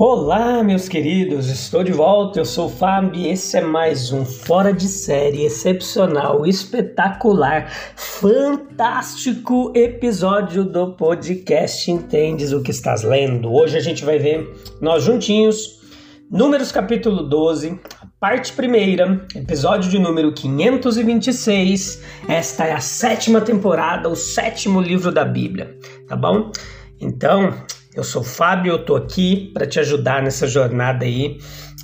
Olá, meus queridos, estou de volta. Eu sou o Fábio e esse é mais um fora de série excepcional, espetacular, fantástico episódio do podcast Entendes o que estás lendo. Hoje a gente vai ver nós juntinhos Números capítulo 12, parte primeira, episódio de número 526. Esta é a sétima temporada, o sétimo livro da Bíblia, tá bom? Então, eu sou Fábio, eu tô aqui para te ajudar nessa jornada aí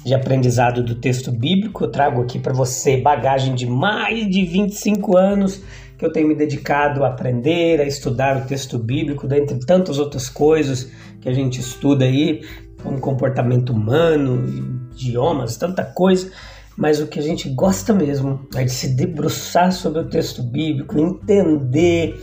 de aprendizado do texto bíblico. Eu trago aqui para você bagagem de mais de 25 anos que eu tenho me dedicado a aprender, a estudar o texto bíblico, dentre tantas outras coisas que a gente estuda aí, como comportamento humano, idiomas, tanta coisa. Mas o que a gente gosta mesmo é de se debruçar sobre o texto bíblico, entender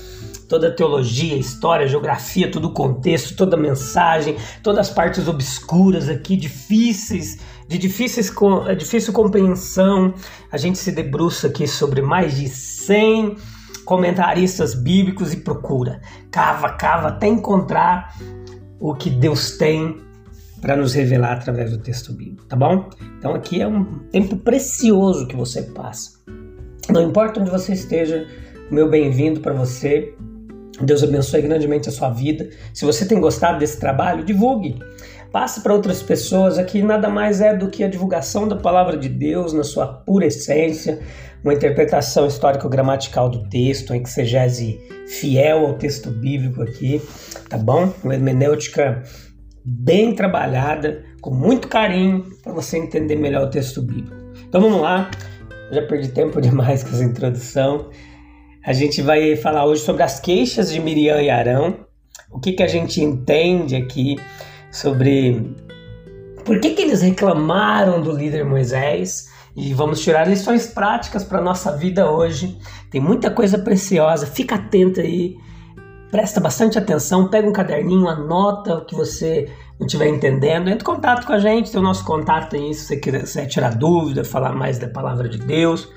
toda a teologia, história, geografia, todo o contexto, toda a mensagem, todas as partes obscuras aqui, difíceis, de difíceis, é difícil compreensão. A gente se debruça aqui sobre mais de 100 comentaristas bíblicos e procura, cava, cava, até encontrar o que Deus tem para nos revelar através do texto bíblico, tá bom? Então aqui é um tempo precioso que você passa. Não importa onde você esteja, meu bem-vindo para você. Deus abençoe grandemente a sua vida. Se você tem gostado desse trabalho, divulgue. Passe para outras pessoas. Aqui nada mais é do que a divulgação da palavra de Deus na sua pura essência, uma interpretação histórico-gramatical do texto, que exegese fiel ao texto bíblico aqui, tá bom? Uma hermenêutica bem trabalhada, com muito carinho, para você entender melhor o texto bíblico. Então vamos lá. Já perdi tempo demais com essa introdução. A gente vai falar hoje sobre as queixas de Miriam e Arão, o que, que a gente entende aqui sobre por que, que eles reclamaram do líder Moisés. E vamos tirar lições práticas para a nossa vida hoje. Tem muita coisa preciosa, fica atento aí, presta bastante atenção, pega um caderninho, anota o que você não estiver entendendo, entre em contato com a gente, tem o nosse contato aí se você quiser tirar dúvida, falar mais da palavra de Deus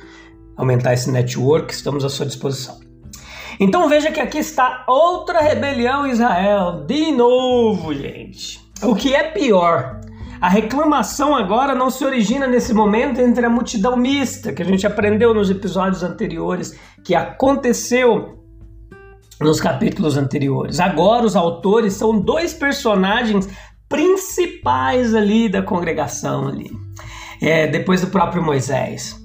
aumentar esse network, estamos à sua disposição. Então veja que aqui está outra rebelião em Israel, de novo, gente. O que é pior, a reclamação agora não se origina nesse momento entre a multidão mista, que a gente aprendeu nos episódios anteriores, que aconteceu nos capítulos anteriores. Agora os autores são dois personagens principais ali da congregação ali, é, depois do próprio Moisés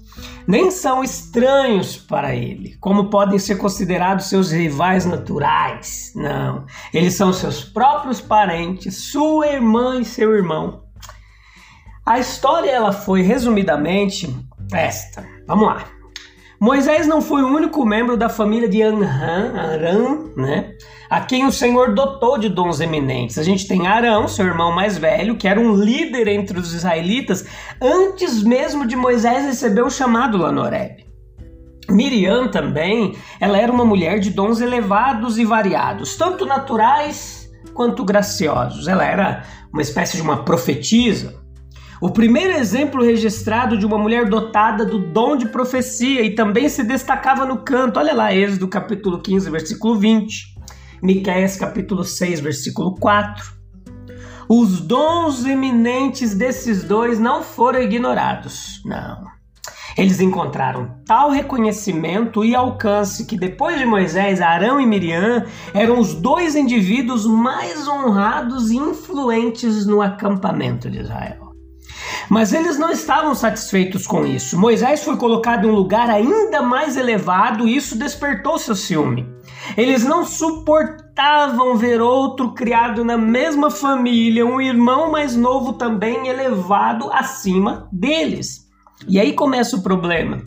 nem são estranhos para ele, como podem ser considerados seus rivais naturais. Não, eles são seus próprios parentes, sua irmã e seu irmão. A história ela foi resumidamente esta. Vamos lá. Moisés não foi o único membro da família de Anram, Aram, né? A quem o Senhor dotou de dons eminentes. A gente tem Arão, seu irmão mais velho, que era um líder entre os israelitas antes mesmo de Moisés receber o chamado lá no Horeb. Miriam também, ela era uma mulher de dons elevados e variados, tanto naturais quanto graciosos. Ela era uma espécie de uma profetisa, o primeiro exemplo registrado de uma mulher dotada do dom de profecia e também se destacava no canto. Olha lá, Êxodo capítulo 15, versículo 20. Miqueias capítulo 6, versículo 4. Os dons eminentes desses dois não foram ignorados. Não. Eles encontraram tal reconhecimento e alcance que depois de Moisés, Arão e Miriam eram os dois indivíduos mais honrados e influentes no acampamento de Israel. Mas eles não estavam satisfeitos com isso. Moisés foi colocado em um lugar ainda mais elevado e isso despertou seu ciúme. Eles não suportavam ver outro criado na mesma família, um irmão mais novo também elevado acima deles. E aí começa o problema.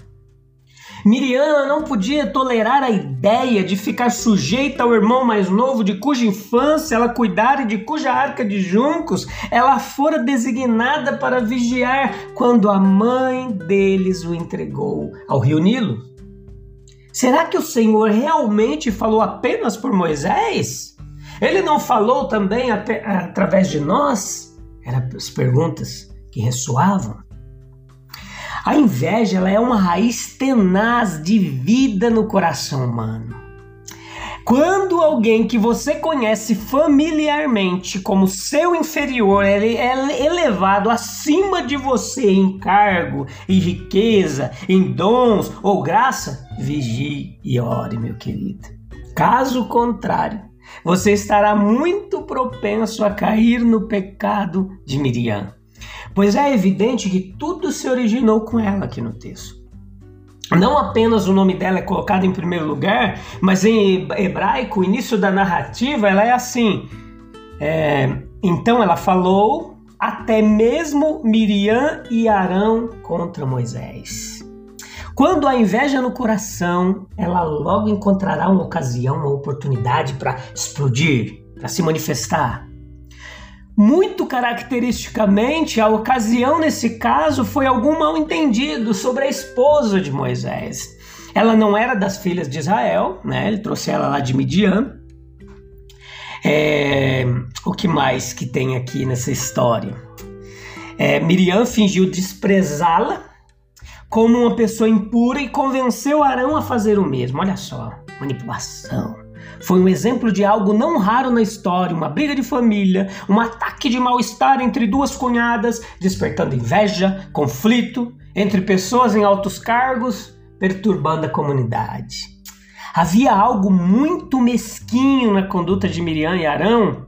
Miriam não podia tolerar a ideia de ficar sujeita ao irmão mais novo, de cuja infância ela cuidara e de cuja arca de juncos ela fora designada para vigiar quando a mãe deles o entregou ao rio Nilo. Será que o Senhor realmente falou apenas por Moisés? Ele não falou também através de nós? Eram as perguntas que ressoavam. A inveja ela é uma raiz tenaz de vida no coração humano. Quando alguém que você conhece familiarmente como seu inferior ele é elevado acima de você em cargo, em riqueza, em dons ou graça, vigie e ore, meu querido. Caso contrário, você estará muito propenso a cair no pecado de Miriam. Pois é evidente que tudo se originou com ela aqui no texto. Não apenas o nome dela é colocado em primeiro lugar, mas em hebraico, o início da narrativa ela é assim. É, então ela falou até mesmo Miriam e Arão contra Moisés. Quando há inveja no coração, ela logo encontrará uma ocasião, uma oportunidade para explodir, para se manifestar. Muito caracteristicamente, a ocasião nesse caso foi algum mal entendido sobre a esposa de Moisés. Ela não era das filhas de Israel, né? Ele trouxe ela lá de Midian. É, o que mais que tem aqui nessa história? É, Miriam fingiu desprezá-la como uma pessoa impura e convenceu Arão a fazer o mesmo. Olha só, manipulação. Foi um exemplo de algo não raro na história, uma briga de família, um ataque de mal-estar entre duas cunhadas, despertando inveja, conflito entre pessoas em altos cargos, perturbando a comunidade. Havia algo muito mesquinho na conduta de Miriam e Arão,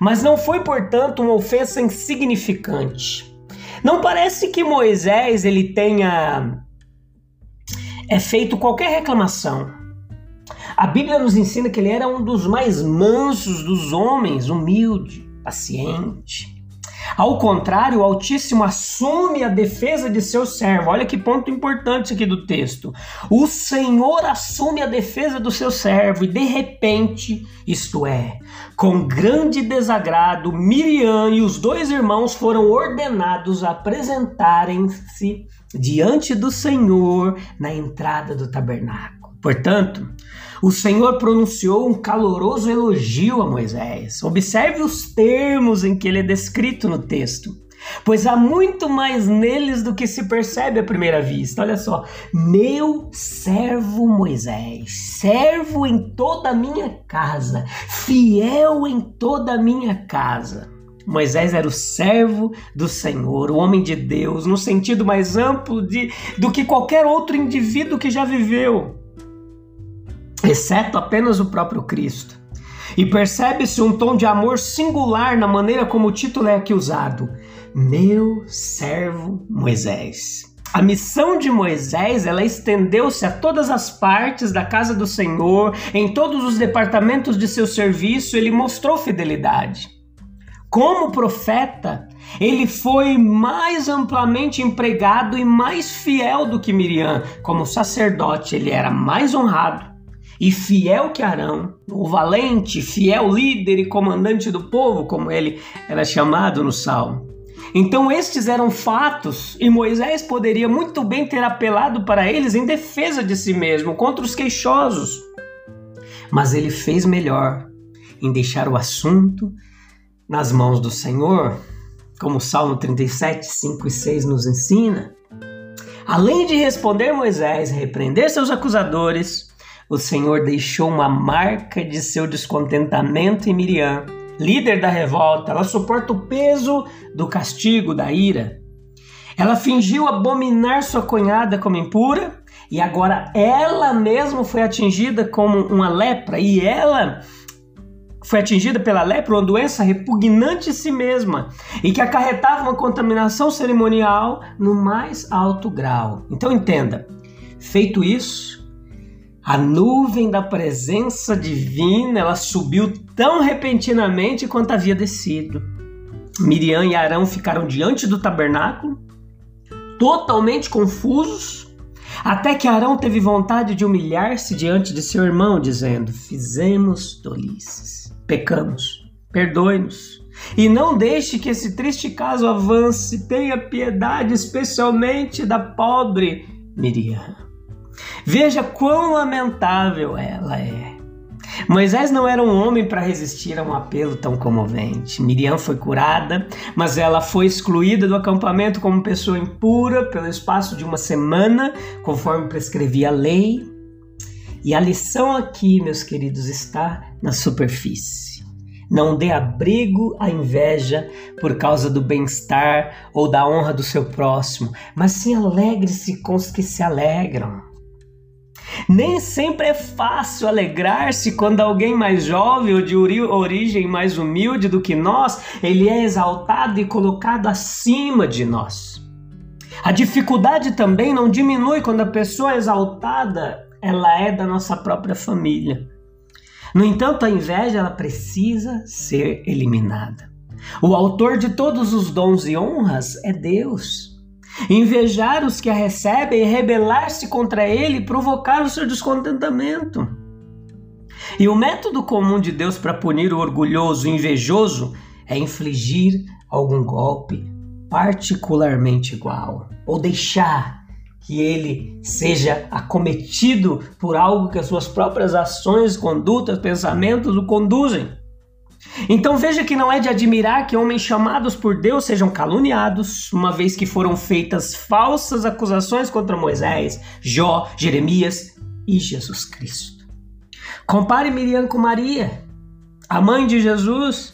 mas não foi, portanto, uma ofensa insignificante. Não parece que Moisés ele tenha é feito qualquer reclamação a Bíblia nos ensina que ele era um dos mais mansos dos homens, humilde, paciente. Ao contrário, o Altíssimo assume a defesa de seu servo. Olha que ponto importante aqui do texto. O Senhor assume a defesa do seu servo e de repente, isto é, com grande desagrado, Miriam e os dois irmãos foram ordenados a apresentarem-se diante do Senhor na entrada do tabernáculo. Portanto, o Senhor pronunciou um caloroso elogio a Moisés. Observe os termos em que ele é descrito no texto. Pois há muito mais neles do que se percebe à primeira vista. Olha só, meu servo Moisés, servo em toda a minha casa, fiel em toda a minha casa. Moisés era o servo do Senhor, o homem de Deus, no sentido mais amplo de, do que qualquer outro indivíduo que já viveu exceto apenas o próprio Cristo. E percebe-se um tom de amor singular na maneira como o título é aqui usado: Meu servo Moisés. A missão de Moisés, ela estendeu-se a todas as partes da casa do Senhor, em todos os departamentos de seu serviço, ele mostrou fidelidade. Como profeta, ele foi mais amplamente empregado e mais fiel do que Miriam. Como sacerdote, ele era mais honrado e fiel que Arão, o valente, fiel líder e comandante do povo, como ele era chamado no Salmo. Então, estes eram fatos e Moisés poderia muito bem ter apelado para eles em defesa de si mesmo, contra os queixosos. Mas ele fez melhor em deixar o assunto nas mãos do Senhor, como o Salmo 37, 5 e 6 nos ensina. Além de responder Moisés, repreender seus acusadores, o Senhor deixou uma marca de seu descontentamento em Miriam, líder da revolta. Ela suporta o peso do castigo, da ira. Ela fingiu abominar sua cunhada como impura e agora ela mesma foi atingida como uma lepra e ela foi atingida pela lepra, uma doença repugnante em si mesma e que acarretava uma contaminação cerimonial no mais alto grau. Então entenda, feito isso, a nuvem da presença divina, ela subiu tão repentinamente quanto havia descido. Miriam e Arão ficaram diante do tabernáculo, totalmente confusos, Até que Arão teve vontade de humilhar-se diante de seu irmão, dizendo: Fizemos tolices, pecamos, perdoe-nos. E não deixe que esse triste caso avance, tenha piedade, especialmente da pobre Miriam. Veja quão lamentável ela é. Moisés não era um homem para resistir a um apelo tão comovente. Miriam foi curada, mas ela foi excluída do acampamento como pessoa impura pelo espaço de uma semana, conforme prescrevia a lei. E a lição aqui, meus queridos, está na superfície. Não dê abrigo à inveja por causa do bem-estar ou da honra do seu próximo, mas sim alegre-se com os que se alegram. Nem sempre é fácil alegrar-se quando alguém mais jovem ou de origem mais humilde do que nós, ele é exaltado e colocado acima de nós. A dificuldade também não diminui quando a pessoa exaltada, ela é da nossa própria família. No entanto, a inveja ela precisa ser eliminada. O autor de todos os dons e honras é Deus invejar os que a recebem, rebelar-se contra ele provocar o seu descontentamento. E o método comum de Deus para punir o orgulhoso e invejoso é infligir algum golpe particularmente igual, ou deixar que ele seja acometido por algo que as suas próprias ações, condutas, pensamentos o conduzem. Então veja que não é de admirar que homens chamados por Deus sejam caluniados, uma vez que foram feitas falsas acusações contra Moisés, Jó, Jeremias e Jesus Cristo. Compare Miriam com Maria, a mãe de Jesus,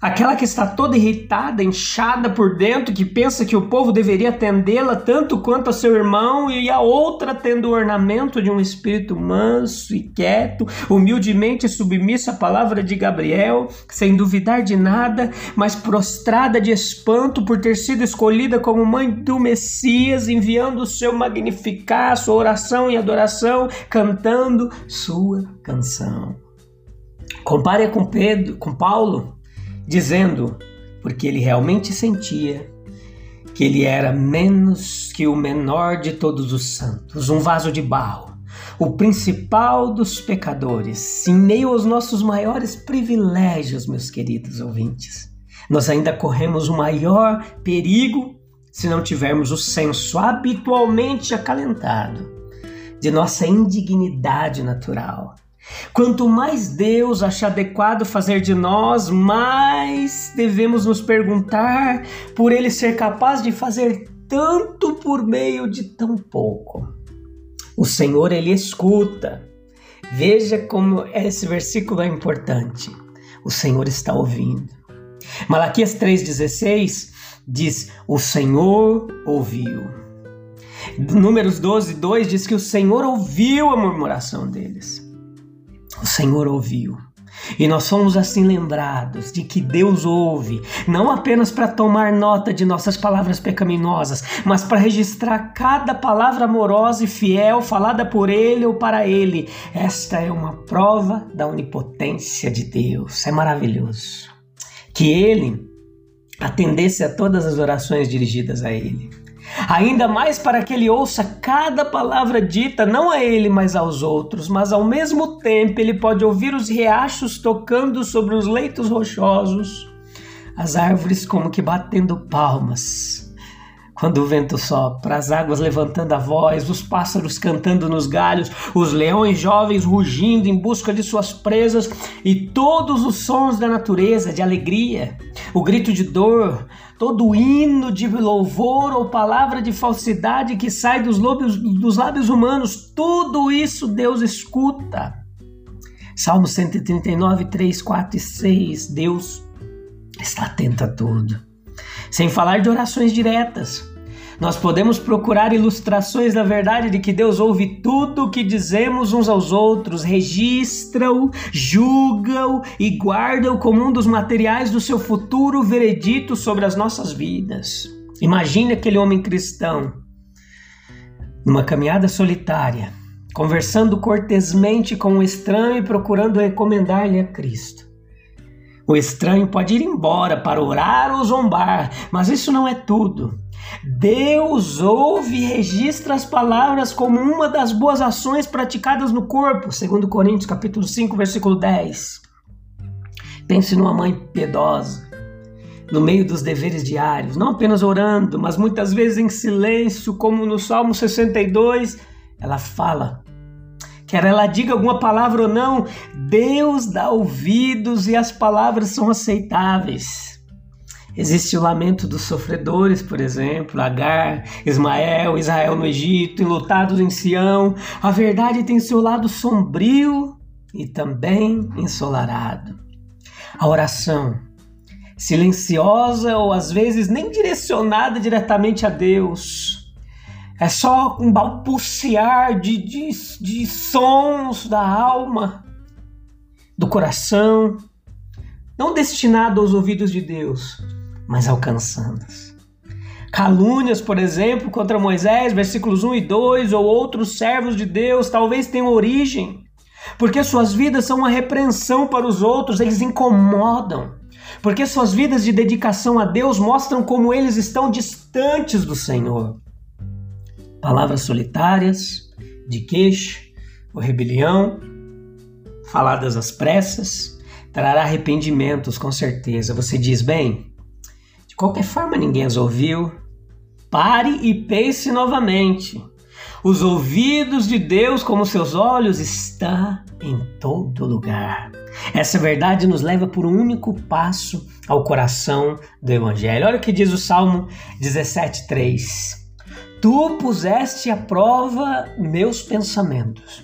Aquela que está toda irritada, inchada por dentro, que pensa que o povo deveria atendê-la tanto quanto a seu irmão, e a outra tendo o ornamento de um espírito manso e quieto, humildemente submissa à palavra de Gabriel, sem duvidar de nada, mas prostrada de espanto por ter sido escolhida como mãe do Messias, enviando o seu magnificar, sua oração e adoração, cantando sua canção. Compare com Pedro, com Paulo dizendo, porque ele realmente sentia que ele era menos que o menor de todos os santos, um vaso de barro, o principal dos pecadores, em meio aos nossos maiores privilégios, meus queridos ouvintes. Nós ainda corremos o maior perigo se não tivermos o senso habitualmente acalentado de nossa indignidade natural Quanto mais Deus acha adequado fazer de nós, mais devemos nos perguntar por Ele ser capaz de fazer tanto por meio de tão pouco. O Senhor, Ele escuta. Veja como esse versículo é importante. O Senhor está ouvindo. Malaquias 3,16 diz: O Senhor ouviu. Números 12, 2 diz que o Senhor ouviu a murmuração deles o Senhor ouviu. E nós somos assim lembrados de que Deus ouve, não apenas para tomar nota de nossas palavras pecaminosas, mas para registrar cada palavra amorosa e fiel falada por Ele ou para Ele. Esta é uma prova da onipotência de Deus. É maravilhoso. Que Ele atendesse a todas as orações dirigidas a Ele ainda mais para que ele ouça cada palavra dita, não a ele, mas aos outros, mas ao mesmo tempo ele pode ouvir os riachos tocando sobre os leitos rochosos, as árvores como que batendo palmas quando o vento sopra, as águas levantando a voz, os pássaros cantando nos galhos, os leões jovens rugindo em busca de suas presas e todos os sons da natureza de alegria, o grito de dor, todo o hino de louvor ou palavra de falsidade que sai dos lábios, dos lábios humanos, tudo isso Deus escuta. Salmo 139, 3, 4 e 6. Deus está atento a tudo. Sem falar de orações diretas. Nós podemos procurar ilustrações da verdade de que Deus ouve tudo o que dizemos uns aos outros, registra-o, julga-o e guarda-o como um dos materiais do seu futuro veredito sobre as nossas vidas. Imagine aquele homem cristão numa caminhada solitária, conversando cortesmente com um estranho e procurando recomendar-lhe a Cristo. O estranho pode ir embora para orar ou zombar, mas isso não é tudo. Deus ouve e registra as palavras como uma das boas ações praticadas no corpo, segundo Coríntios capítulo 5, versículo 10. Pense numa mãe piedosa, no meio dos deveres diários, não apenas orando, mas muitas vezes em silêncio, como no Salmo 62, ela fala. Quer ela diga alguma palavra ou não, Deus dá ouvidos e as palavras são aceitáveis. Existe o lamento dos sofredores, por exemplo, Agar, Ismael, Israel no Egito, enlutados em Sião. A verdade tem seu lado sombrio e também ensolarado. A oração, silenciosa ou às vezes nem direcionada diretamente a Deus, é só um balbuciar de, de, de sons da alma, do coração, não destinado aos ouvidos de Deus, mas alcançando-as. Calúnias, por exemplo, contra Moisés, versículos 1 e 2, ou outros servos de Deus, talvez tenham origem, porque suas vidas são uma repreensão para os outros, eles incomodam. Porque suas vidas de dedicação a Deus mostram como eles estão distantes do Senhor. Palavras solitárias, de queixo ou rebelião, faladas às pressas, trará arrependimentos com certeza. Você diz, bem, qualquer forma ninguém as ouviu. Pare e pense novamente. Os ouvidos de Deus, como seus olhos, está em todo lugar. Essa verdade nos leva por um único passo ao coração do Evangelho. Olha o que diz o Salmo 17,3. Tu puseste à prova meus pensamentos.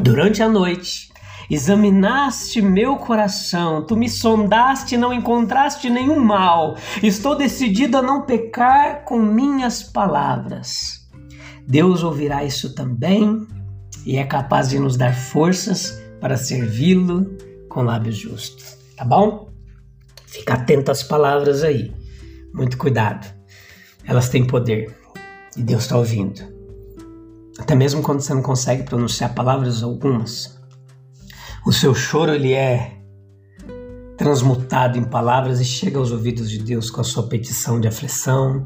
Durante a noite Examinaste meu coração, tu me sondaste e não encontraste nenhum mal. Estou decidido a não pecar com minhas palavras. Deus ouvirá isso também e é capaz de nos dar forças para servi-lo com lábios justos. Tá bom? Fica atento às palavras aí. Muito cuidado. Elas têm poder e Deus está ouvindo. Até mesmo quando você não consegue pronunciar palavras algumas, o seu choro ele é transmutado em palavras e chega aos ouvidos de Deus com a sua petição de aflição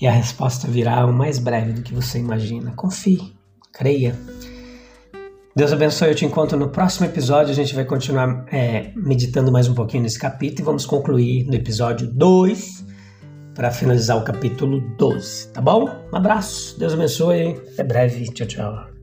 e a resposta virá o mais breve do que você imagina. Confie, creia. Deus abençoe, eu te encontro no próximo episódio. A gente vai continuar é, meditando mais um pouquinho nesse capítulo e vamos concluir no episódio 2 para finalizar o capítulo 12, tá bom? Um abraço, Deus abençoe, até breve, tchau, tchau.